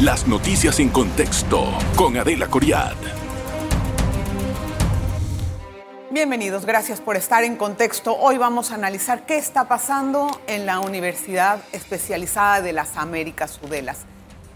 Las noticias en contexto con Adela Coriad. Bienvenidos, gracias por estar en contexto. Hoy vamos a analizar qué está pasando en la Universidad Especializada de las Américas Sudelas.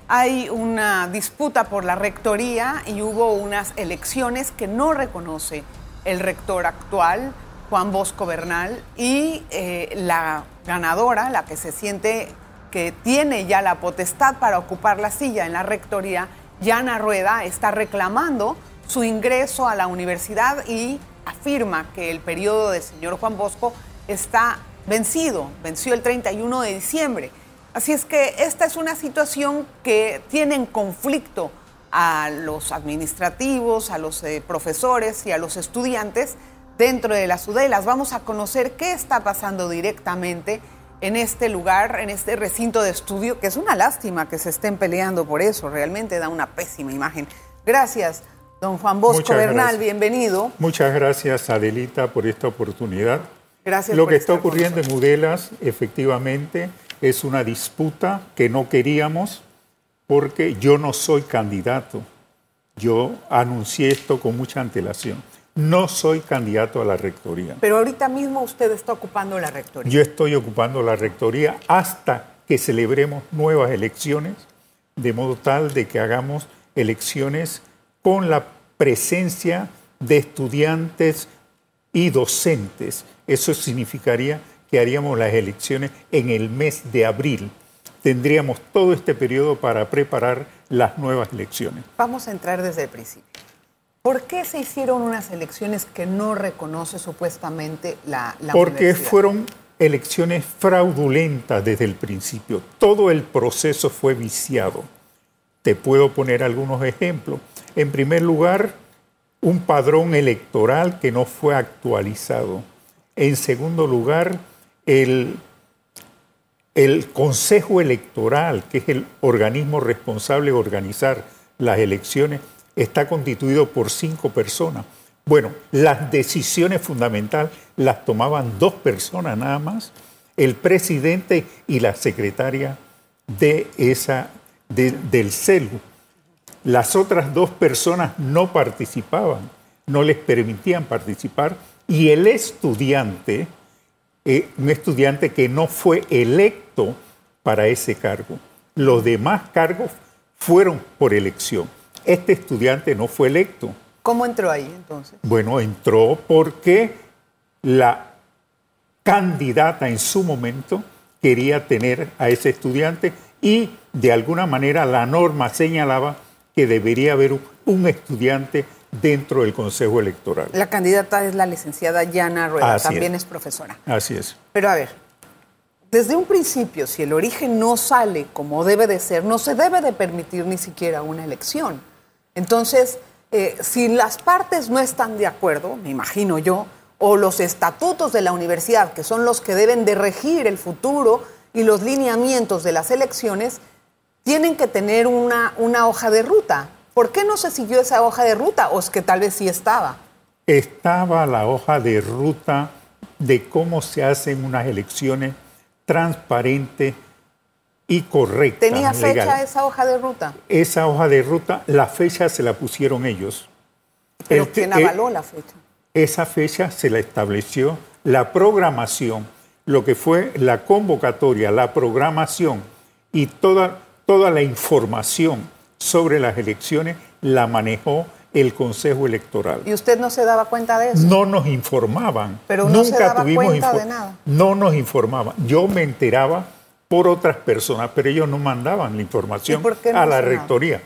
Hay una disputa por la rectoría y hubo unas elecciones que no reconoce el rector actual, Juan Bosco Bernal, y eh, la ganadora, la que se siente que tiene ya la potestad para ocupar la silla en la rectoría, Yana Rueda, está reclamando su ingreso a la universidad y afirma que el periodo del señor Juan Bosco está vencido, venció el 31 de diciembre. Así es que esta es una situación que tiene en conflicto a los administrativos, a los eh, profesores y a los estudiantes dentro de las UDELAS. Vamos a conocer qué está pasando directamente en este lugar, en este recinto de estudio, que es una lástima que se estén peleando por eso, realmente da una pésima imagen. Gracias, don Juan Bosco Bernal, bienvenido. Muchas gracias, Adelita, por esta oportunidad. Gracias. Lo que está ocurriendo en UDELAS, efectivamente, es una disputa que no queríamos porque yo no soy candidato. Yo anuncié esto con mucha antelación. No soy candidato a la rectoría. Pero ahorita mismo usted está ocupando la rectoría. Yo estoy ocupando la rectoría hasta que celebremos nuevas elecciones, de modo tal de que hagamos elecciones con la presencia de estudiantes y docentes. Eso significaría que haríamos las elecciones en el mes de abril. Tendríamos todo este periodo para preparar las nuevas elecciones. Vamos a entrar desde el principio. ¿Por qué se hicieron unas elecciones que no reconoce supuestamente la, la Porque fueron elecciones fraudulentas desde el principio. Todo el proceso fue viciado. Te puedo poner algunos ejemplos. En primer lugar, un padrón electoral que no fue actualizado. En segundo lugar, el, el Consejo Electoral, que es el organismo responsable de organizar las elecciones, está constituido por cinco personas. Bueno, las decisiones fundamentales las tomaban dos personas nada más, el presidente y la secretaria de esa, del CELU. Las otras dos personas no participaban, no les permitían participar y el estudiante, eh, un estudiante que no fue electo para ese cargo. Los demás cargos fueron por elección. Este estudiante no fue electo. ¿Cómo entró ahí entonces? Bueno, entró porque la candidata en su momento quería tener a ese estudiante y de alguna manera la norma señalaba que debería haber un estudiante dentro del Consejo Electoral. La candidata es la licenciada Yana Rueda, también es. profesora. Así es. Pero a ver, desde un principio, si el origen no sale como debe de ser, no se debe de permitir ni siquiera una elección. Entonces, eh, si las partes no están de acuerdo, me imagino yo, o los estatutos de la universidad, que son los que deben de regir el futuro y los lineamientos de las elecciones, tienen que tener una, una hoja de ruta. ¿Por qué no se siguió esa hoja de ruta? ¿O es que tal vez sí estaba? Estaba la hoja de ruta de cómo se hacen unas elecciones transparentes y correcta. ¿Tenía fecha esa hoja de ruta? Esa hoja de ruta, la fecha se la pusieron ellos. ¿Pero quién avaló la fecha? Esa fecha se la estableció la programación, lo que fue la convocatoria, la programación y toda, toda la información sobre las elecciones la manejó el Consejo Electoral. ¿Y usted no se daba cuenta de eso? No nos informaban. Pero no Nunca se daba tuvimos cuenta de nada. No nos informaban. Yo me enteraba por otras personas, pero ellos no mandaban la información a la rectoría,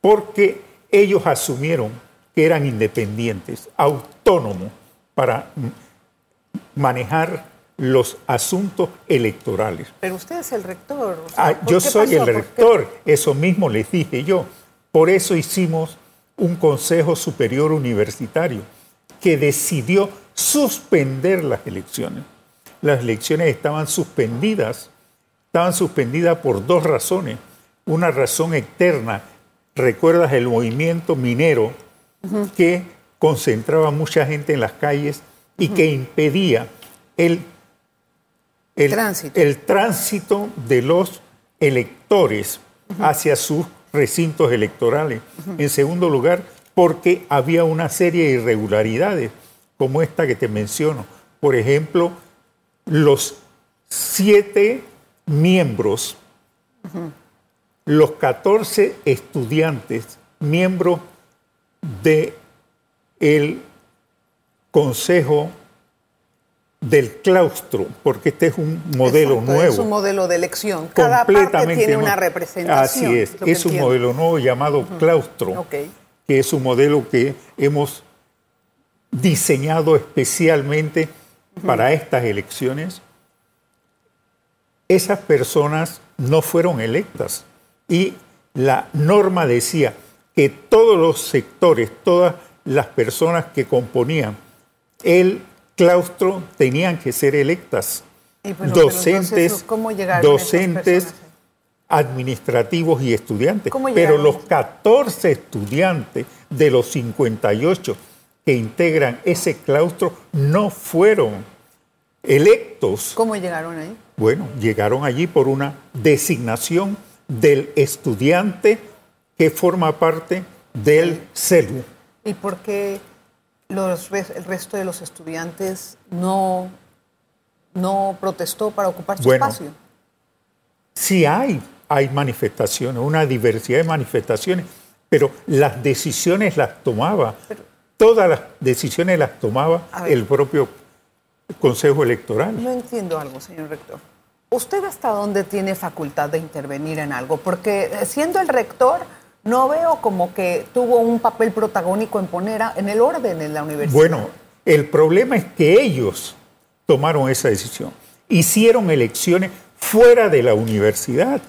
porque ellos asumieron que eran independientes, autónomos para manejar los asuntos electorales. Pero usted es el rector. Ah, yo soy el rector, eso mismo les dije yo. Por eso hicimos un Consejo Superior Universitario que decidió suspender las elecciones. Las elecciones estaban suspendidas estaban suspendidas por dos razones. Una razón externa, recuerdas el movimiento minero que concentraba mucha gente en las calles y que impedía el, el, tránsito. el tránsito de los electores hacia sus recintos electorales. En segundo lugar, porque había una serie de irregularidades, como esta que te menciono. Por ejemplo, los siete miembros, los 14 estudiantes, miembros del el Consejo del claustro, porque este es un modelo nuevo. Es un modelo de elección. Cada parte tiene una representación. Así es, es un modelo nuevo llamado claustro, que es un modelo que hemos diseñado especialmente para estas elecciones. Esas personas no fueron electas y la norma decía que todos los sectores, todas las personas que componían el claustro tenían que ser electas. docentes, docentes administrativos y estudiantes. Pero los 14 estudiantes de los 58 que integran ese claustro no fueron electos. ¿Cómo llegaron ahí? Bueno, llegaron allí por una designación del estudiante que forma parte del CELU. ¿Y por qué el resto de los estudiantes no, no protestó para ocupar su espacio? Sí hay, hay manifestaciones, una diversidad de manifestaciones, pero las decisiones las tomaba, todas las decisiones las tomaba el propio Consejo Electoral. No entiendo algo, señor rector. ¿Usted hasta dónde tiene facultad de intervenir en algo? Porque eh, siendo el rector no veo como que tuvo un papel protagónico en poner en el orden en la universidad. Bueno, el problema es que ellos tomaron esa decisión. Hicieron elecciones fuera de la universidad.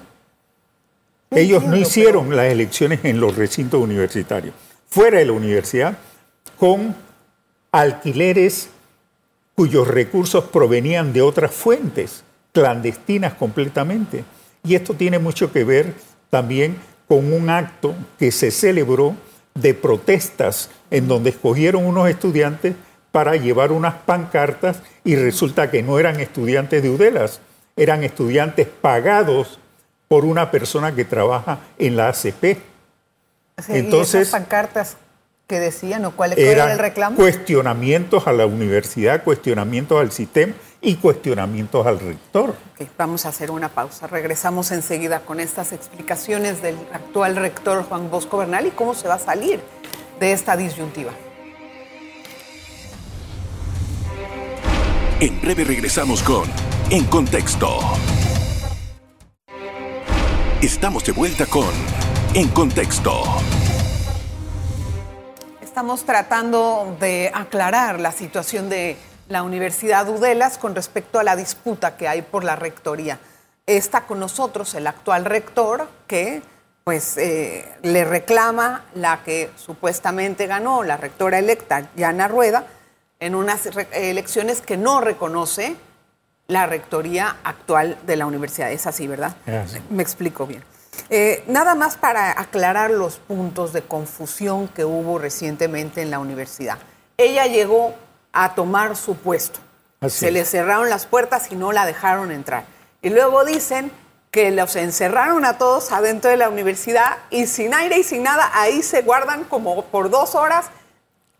ellos no hicieron las elecciones en los recintos universitarios, fuera de la universidad, con alquileres cuyos recursos provenían de otras fuentes, clandestinas completamente. Y esto tiene mucho que ver también con un acto que se celebró de protestas en donde escogieron unos estudiantes para llevar unas pancartas y resulta que no eran estudiantes de Udelas, eran estudiantes pagados por una persona que trabaja en la ACP. Entonces, esas pancartas que decían o cuál era el reclamo? Cuestionamientos a la universidad, cuestionamientos al sistema y cuestionamientos al rector. vamos a hacer una pausa. Regresamos enseguida con estas explicaciones del actual rector Juan Bosco Bernal y cómo se va a salir de esta disyuntiva. En breve regresamos con En Contexto. Estamos de vuelta con En Contexto. Estamos tratando de aclarar la situación de la Universidad Udelas con respecto a la disputa que hay por la rectoría. Está con nosotros el actual rector que pues eh, le reclama la que supuestamente ganó la rectora electa, Yana Rueda, en unas elecciones que no reconoce la rectoría actual de la universidad. Es así, ¿verdad? Me explico bien. Eh, nada más para aclarar los puntos de confusión que hubo recientemente en la universidad. Ella llegó a tomar su puesto. Se le cerraron las puertas y no la dejaron entrar. Y luego dicen que los encerraron a todos adentro de la universidad y sin aire y sin nada, ahí se guardan como por dos horas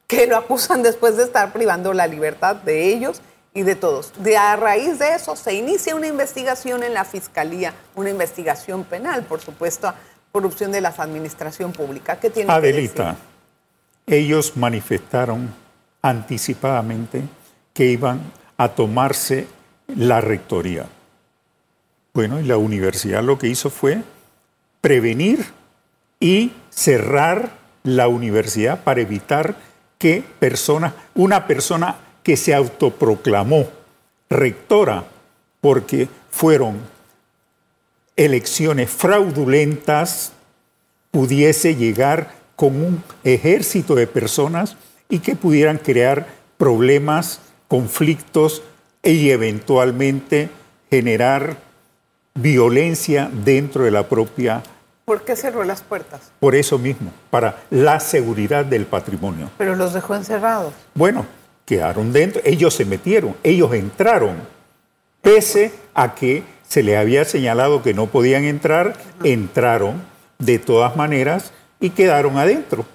que lo acusan después de estar privando la libertad de ellos y de todos. De a raíz de eso se inicia una investigación en la fiscalía, una investigación penal, por supuesto, corrupción de la administración pública. ¿Qué tiene Adelita, ellos manifestaron anticipadamente que iban a tomarse la rectoría. Bueno, y la universidad lo que hizo fue prevenir y cerrar la universidad para evitar que personas, una persona que se autoproclamó rectora porque fueron elecciones fraudulentas, pudiese llegar con un ejército de personas y que pudieran crear problemas, conflictos y eventualmente generar violencia dentro de la propia... ¿Por qué cerró las puertas? Por eso mismo, para la seguridad del patrimonio. Pero los dejó encerrados. Bueno, quedaron dentro, ellos se metieron, ellos entraron, pese a que se les había señalado que no podían entrar, entraron de todas maneras y quedaron adentro.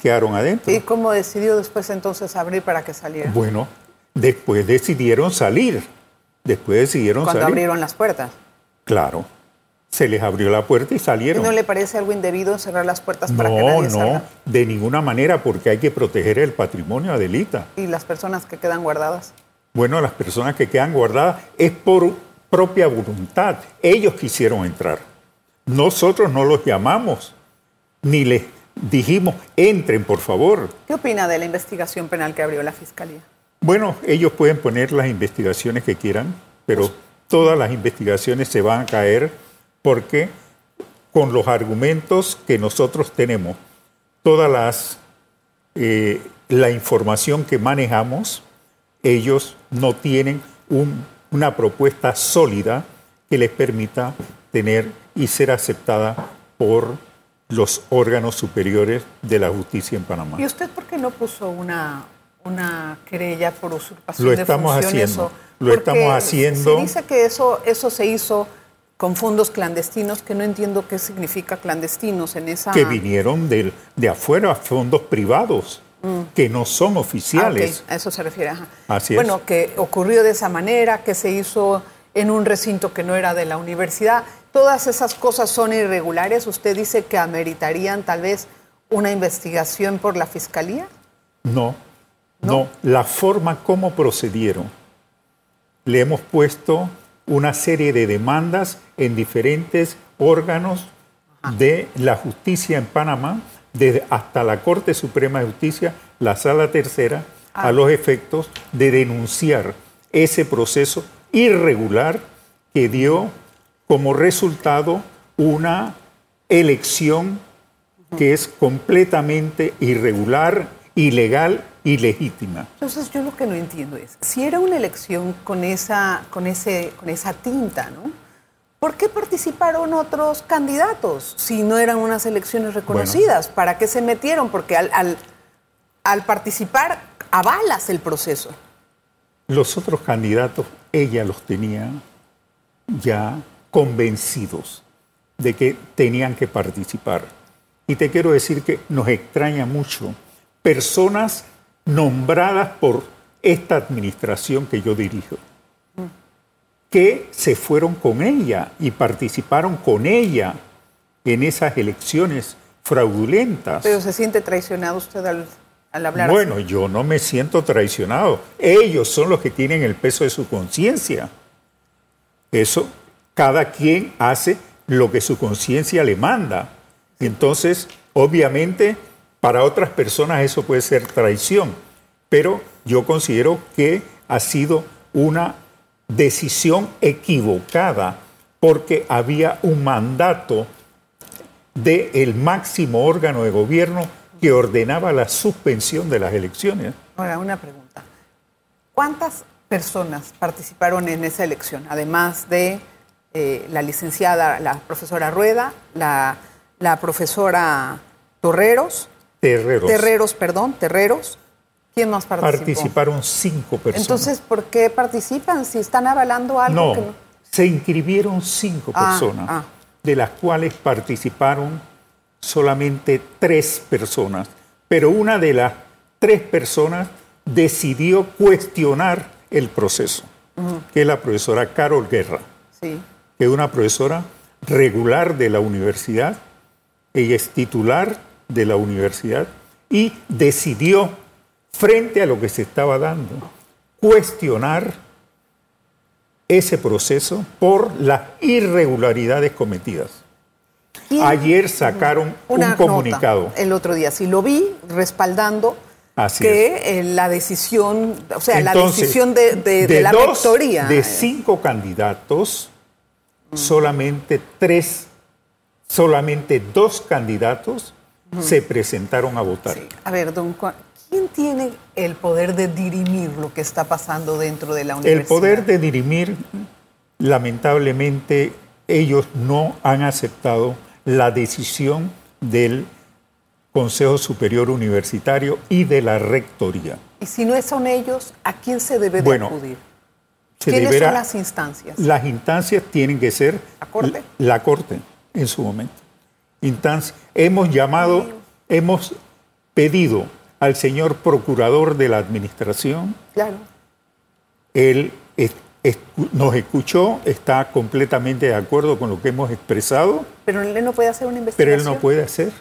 Quedaron adentro. ¿Y cómo decidió después entonces abrir para que salieran? Bueno, después decidieron salir. Después decidieron Cuando salir. abrieron las puertas. Claro. Se les abrió la puerta y ¿Y salieron. no le parece algo indebido cerrar las puertas para que No, nadie no, salga? de ninguna manera, porque hay que proteger el patrimonio, Adelita. ¿Y las personas que quedan guardadas? Bueno, las personas que quedan guardadas es por propia voluntad. Ellos quisieron entrar. Nosotros no los llamamos, ni les dijimos, entren, por favor. ¿Qué opina de la investigación penal que abrió la Fiscalía? Bueno, ellos pueden poner las investigaciones que quieran, pero todas las investigaciones se van a caer porque con los argumentos que nosotros tenemos, todas las eh, la información que manejamos, ellos no tienen un- una propuesta sólida que les permita tener y ser aceptada por los órganos superiores de la justicia en Panamá. ¿Y usted por qué no puso una, una querella por usurpación Lo de estamos funciones? haciendo, o- lo estamos haciendo. Se dice que eso, eso se hizo con fondos clandestinos, que no entiendo qué significa clandestinos en esa... que vinieron del- de afuera, fondos privados, que no son Ah, oficiales. ok, a eso se refiere. ajá. Así es. bueno, que ocurrió de esa manera, que se hizo en un recinto que no era de la universidad. Todas esas cosas son irregulares. ¿Usted dice que ameritarían tal vez una investigación por la fiscalía? No, no, la forma como procedieron. Le hemos puesto una serie de demandas en diferentes órganos de la justicia en Panamá, desde hasta la Corte Suprema de Justicia, la Sala Tercera, Ah. a los efectos de denunciar ese proceso irregular que dio como resultado una elección que es completamente irregular, ilegal y legítima. Entonces yo lo que no entiendo es, si era una elección con esa, con ese, con esa tinta, ¿no? ¿Por qué participaron otros candidatos si no eran unas elecciones reconocidas? ¿Para qué se metieron? Porque al, al, al participar avalas el proceso. Los otros candidatos, ella los tenía ya convencidos de que tenían que participar. Y te quiero decir que nos extraña mucho personas nombradas por esta administración que yo dirijo, que se fueron con ella y participaron con ella en esas elecciones fraudulentas. Pero se siente traicionado usted al, al hablar Bueno, así. yo no me siento traicionado. Ellos son los que tienen el peso de su conciencia. Eso, cada quien hace lo que su conciencia le manda. Entonces, obviamente, para otras personas eso puede ser traición, pero yo considero que ha sido una decisión equivocada porque había un mandato del máximo órgano de gobierno que ordenaba la suspensión de las elecciones. Ahora, una pregunta. ¿Cuántas personas participaron en esa elección? Además de eh, la licenciada, la profesora Rueda, la, la profesora Torreros, Terreros. Terreros, perdón, Terreros. ¿Quién más participó? Participaron cinco personas. Entonces, ¿por qué participan si están avalando algo no, que no? se inscribieron cinco Ah, personas, ah. de las cuales participaron solamente tres personas. Pero una de las tres personas decidió cuestionar el proceso, que es la profesora Carol Guerra, Sí. que es una profesora regular de la universidad. Ella es titular de la universidad y decidió, frente a lo que se estaba dando, cuestionar ese proceso por las irregularidades cometidas. ¿Quién? Ayer sacaron Una un comunicado. nota el otro día, sí lo vi, respaldando Así que eh, la decisión, o sea, la decisión de, de- de la dos- rectoría. De cinco candidatos, solamente tres, solamente dos candidatos se presentaron a votar. Sí. A ver, don Juan, ¿quién tiene el poder de dirimir lo que está pasando dentro de la universidad? El poder de dirimir, lamentablemente, ellos no han aceptado la decisión del Consejo Superior Universitario y de la Rectoría. Y si no son ellos, ¿a quién se debe de Bueno, acudir? ¿Quiénes deberá- son las instancias? Las instancias tienen que ser ¿La Corte? La Corte, en su momento. Instancia. Hemos llamado, hemos pedido al señor procurador de la administración, Claro. él es- es- nos escuchó, está completamente de acuerdo con lo que hemos expresado, Pero él no puede hacer una pero investigación. él no puede hacer,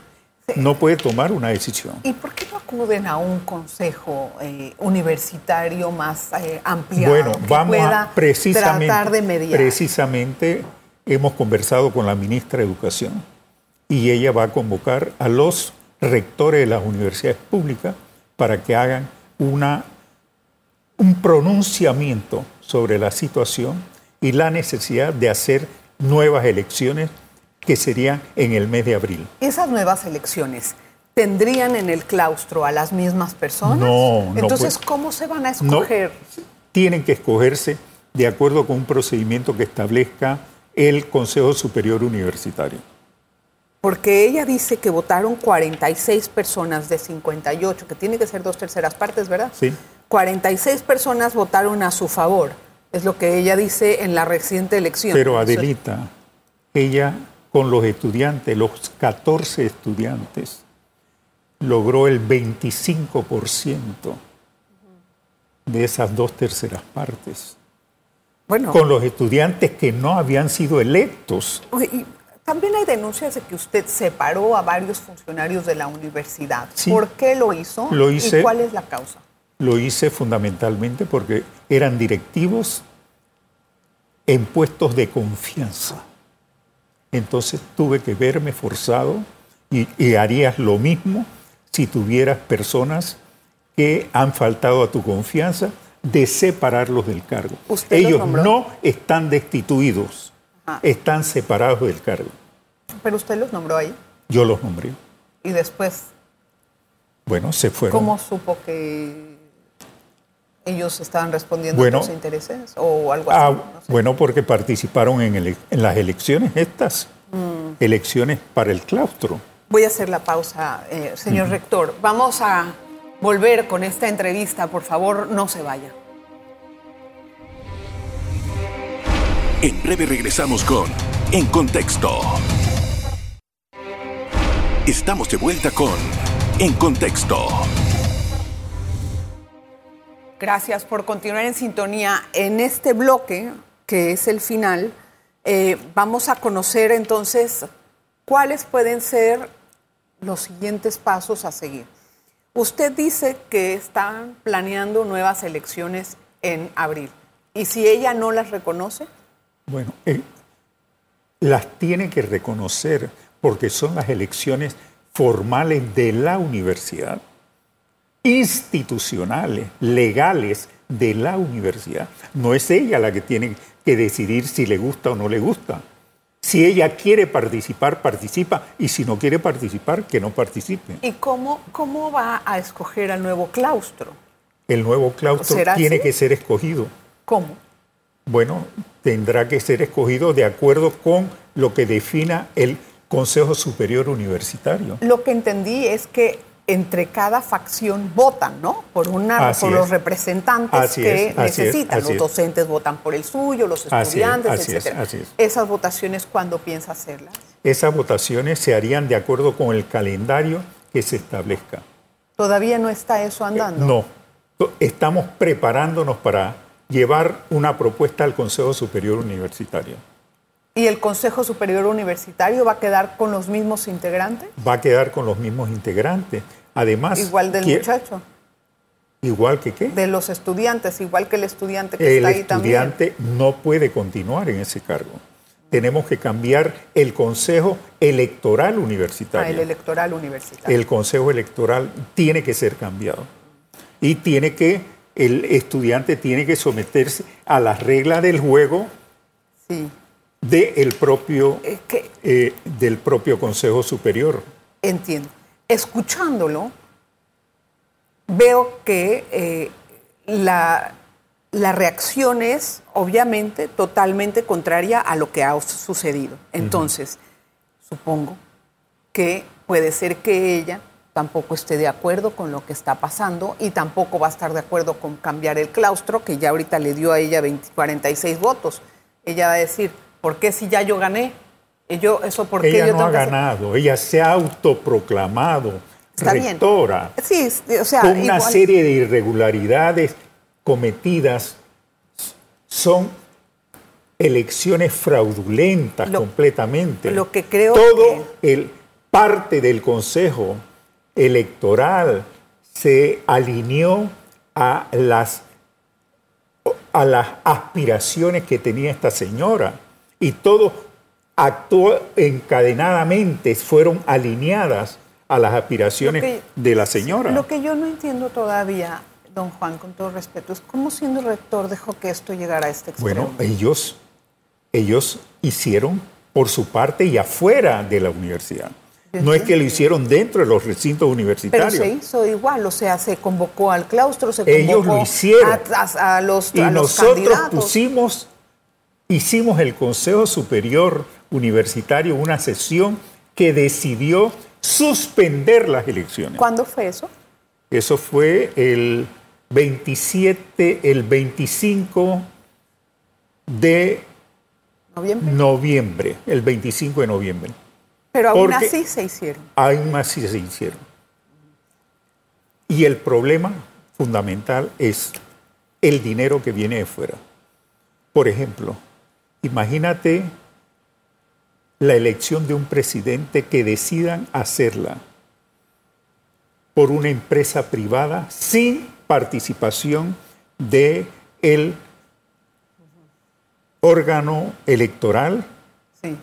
no puede tomar una decisión. ¿Y por qué no acuden a un consejo eh, universitario más eh, ampliado Bueno, que vamos pueda a precisamente, tratar de mediar? precisamente hemos conversado con la ministra de Educación y ella va a convocar a los rectores de las universidades públicas para que hagan una, un pronunciamiento sobre la situación y la necesidad de hacer nuevas elecciones que serían en el mes de abril. Esas nuevas elecciones tendrían en el claustro a las mismas personas. No, no Entonces. ¿cómo se van a No, escoger? tienen que escogerse de acuerdo con un procedimiento que establezca el Consejo Superior Universitario. Porque ella dice que votaron 46 personas de 58, que tiene que ser dos terceras partes, ¿verdad? Sí. 46 personas votaron a su favor. Es lo que ella dice en la reciente elección. Pero Adelita, ella con los estudiantes, los 14 estudiantes, logró el 25% de esas dos terceras partes. Bueno, Con los estudiantes que no habían sido electos. Y también hay denuncias de que usted separó a varios funcionarios de la universidad. Sí. ¿Por qué lo hizo? Lo hice. ¿Y cuál es la causa? Lo hice fundamentalmente porque eran directivos en puestos de confianza. Entonces tuve que verme forzado y, y harías lo mismo si tuvieras personas que han faltado a tu confianza de separarlos del cargo. ¿Usted los Ellos nombró? no están destituidos, Están separados del cargo. Pero usted los nombró ahí. Yo los nombré. Y después, Bueno, se fueron. ¿cómo supo que ellos estaban respondiendo Bueno. a sus intereses? O algo así. Ah, no sé. Bueno, porque participaron en las elecciones estas, Mm. elecciones para el claustro. Voy a hacer la pausa, eh, señor rector. Vamos a volver con esta entrevista. Por favor, no se vaya. En breve regresamos con En Contexto. Estamos de vuelta con En Contexto. Gracias por continuar en sintonía. En este bloque, que es el final, eh, vamos a conocer entonces cuáles pueden ser los siguientes pasos a seguir. Usted dice que están planeando nuevas elecciones en abril. ¿Y si ella no las reconoce? Bueno, eh, las tiene que reconocer porque son las elecciones formales de la universidad, institucionales, legales de la universidad. No es ella la que tiene que decidir si le gusta o no le gusta. Si ella quiere participar, participa, y si no quiere participar, que no participe. ¿Y cómo, cómo va a escoger al nuevo claustro? El nuevo claustro ¿Será tiene así? que ser escogido. ¿Cómo? Bueno, tendrá que ser escogido de acuerdo con lo que defina el Consejo Superior Universitario. Lo que entendí es que entre cada facción votan, ¿no? Por, una, Así por es. los representantes Así que es, así es, necesitan. los es. docentes votan por el suyo, los estudiantes, así es, etcétera. así es. Esas votaciones, ¿cuándo piensa hacerlas? Esas votaciones se harían de acuerdo con el calendario que se establezca. ¿Todavía no está eso andando? No, estamos preparándonos para llevar una propuesta al Consejo Superior Universitario. ¿Y el Consejo Superior Universitario va a quedar con los mismos integrantes? Va a quedar con los mismos integrantes. Además, Igual del muchacho, Igual que qué? de los estudiantes, igual que el estudiante que el está ahí también. estudiante no puede continuar en ese cargo. Tenemos que cambiar el Consejo Electoral Ah, Universitario. el electoral universitario. el Consejo Electoral tiene que ser cambiado. Y tiene que, el estudiante tiene que someterse a las reglas del juego Sí. del propio, Es que eh, del propio Consejo Superior. Entiendo. Escuchándolo, veo que eh, la, la reacción es obviamente totalmente contraria a lo que ha sucedido. Entonces, supongo que puede ser que ella tampoco esté de acuerdo con lo que está pasando y tampoco va a estar de acuerdo con cambiar el claustro, que ya ahorita le dio a ella 20, 46 votos. Ella va a decir, ¿por qué si ya yo gané? Yo, eso por qué ella yo no ha que ganado, ella se ha autoproclamado Está bien. rectora Sí, o sea, con una serie de irregularidades cometidas. Son elecciones fraudulentas Lo- completamente. lo que creo Todo el parte del Consejo Electoral se alineó a las a las aspiraciones que tenía esta señora y todo actuó encadenadamente, fueron alineadas a las aspiraciones que- de la señora. Lo que yo no entiendo todavía, don Juan, con todo respeto, es cómo siendo rector dejó que esto llegara a este extremo. Bueno, ellos, ellos hicieron por su parte y afuera de la universidad. No es que lo hicieron dentro de los recintos Pero universitarios. se hizo igual, o sea, se convocó al claustro, se Ellos convocó lo hicieron. A, a- a los, y a los nosotros candidatos. pusimos, hicimos el Consejo Superior Universitario una sesión que decidió suspender las elecciones. ¿Cuándo fue eso? Eso fue el 27, el 25 de Noviembre. noviembre, el 25 de noviembre. Pero aún porque- así se hicieron. Aún más sí se hicieron. Y el problema fundamental es el dinero que viene de fuera. Por ejemplo, imagínate la elección de un presidente que decidan hacerla por una empresa privada sin participación de el órgano electoral Sí.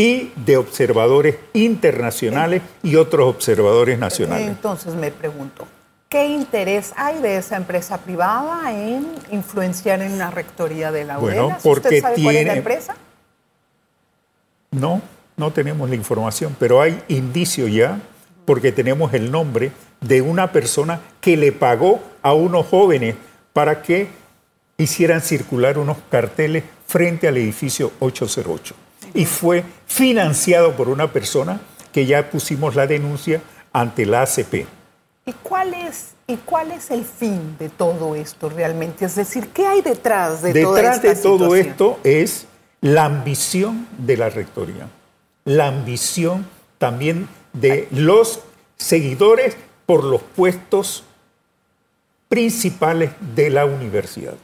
Y de observadores internacionales y otros observadores nacionales. Entonces me pregunto, ¿qué interés hay de esa empresa privada en influenciar en la rectoría de la Bueno, UDELAS? porque ¿Usted sabe cuál es la tiene- empresa? No, no tenemos la información, pero hay indicios ya, porque tenemos el nombre de una persona que le pagó a unos jóvenes para que hicieran circular unos carteles frente al edificio 808. Y fue financiado por una persona que ya pusimos la denuncia ante la ACP. ¿Y cuál es ¿Y cuál es el fin de todo esto realmente? Es decir, ¿qué hay detrás de toda Detrás esta de todo situación? esto es la ambición de la rectoría, la ambición también de los seguidores por los puestos principales de la universidad.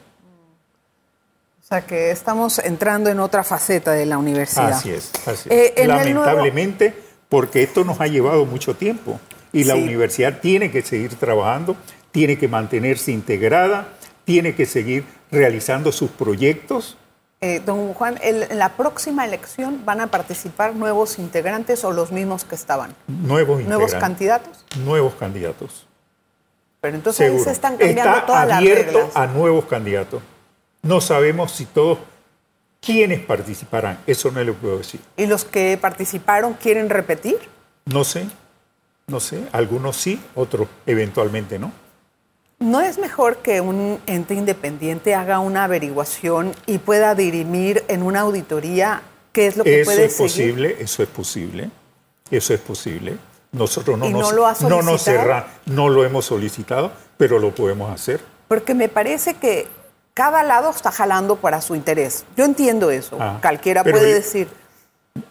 O sea, que estamos entrando en otra faceta de la universidad. Así es, así es. Eh, nuevo- Lamentablemente, porque esto nos ha llevado mucho tiempo y la Sí. universidad tiene que seguir trabajando, tiene que mantenerse integrada, tiene que seguir realizando sus proyectos. Eh, don Juan, en la próxima elección van a participar nuevos integrantes o los mismos que estaban. Nuevos, ¿Nuevos integrantes, candidatos? Nuevos candidatos. Pero entonces ahí se están cambiando Está todas las abierto reglas. a nuevos candidatos. No sabemos si todos quiénes participarán. Eso no le puedo decir. ¿Y los que participaron quieren repetir? No sé, no sé. Algunos sí, otros eventualmente no. ¿No es mejor que un ente independiente haga una averiguación y pueda dirimir en una auditoría qué es lo que Eso puede es seguir? posible, eso es posible, eso es posible. Nosotros no, ¿Y no lo ha no nos cerra- no lo hemos solicitado, pero lo podemos hacer. Porque me parece que cada lado está jalando para su interés. Yo entiendo eso. Ah, Cualquiera puede decir,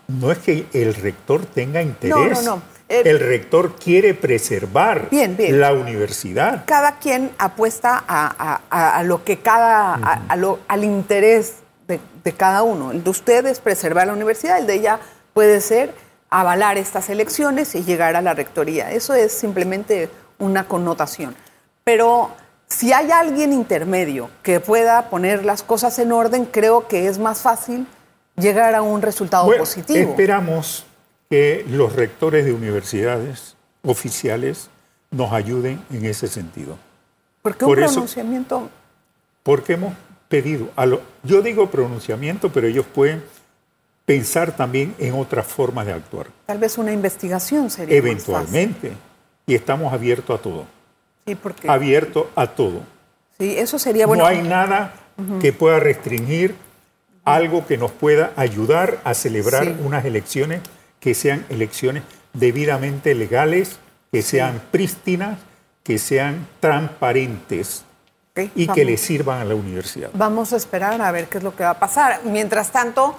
No es que el rector tenga interés. No, no, no. Eh, el rector quiere preservar Bien, bien. la universidad. cada quien apuesta a, a- a- a lo que cada, a- a lo- al interés de, de cada uno. El de usted es preservar la universidad, el de ella puede ser avalar estas elecciones y llegar a la rectoría. Eso es simplemente una connotación. Pero si hay alguien intermedio que pueda poner las cosas en orden, creo que es más fácil llegar a un resultado Bueno, positivo. esperamos que los rectores de universidades oficiales nos ayuden en ese sentido. Porque un por eso- pronunciamiento Porque hemos pedido, a lo- yo digo pronunciamiento, pero ellos pueden pensar también en otras formas de actuar, Tal vez una investigación sería más fácil. eventualmente. Y estamos abiertos a todo, Sí, porque abiertos a todo. sí, eso sería bueno. no hay nada que pueda restringir algo que nos pueda ayudar a celebrar Sí. unas elecciones que sean elecciones debidamente legales que sean prístinas, que sean transparentes y que le sirvan a la universidad. Vamos a esperar a ver qué es lo que va a pasar. Mientras tanto,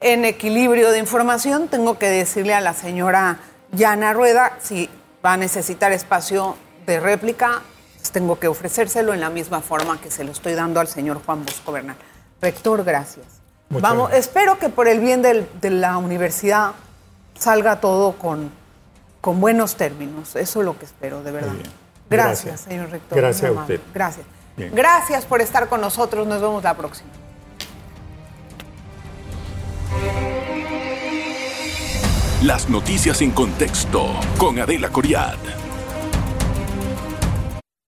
en equilibrio de información, tengo que decirle a la señora Yana Rueda si va a necesitar espacio de réplica, pues tengo que ofrecérselo en la misma forma que se lo estoy dando al señor Juan Bosco Bernal. Rector, gracias. Muchas Vamos, gracias. espero que por el bien del- de la universidad salga todo con, con buenos términos. Eso es lo que espero, de verdad. Gracias, Gracias. señor rector. Gracias a usted. Gracias. Bien. Gracias por estar con nosotros. Nos vemos la próxima. Las noticias en contexto con Adela Coriad.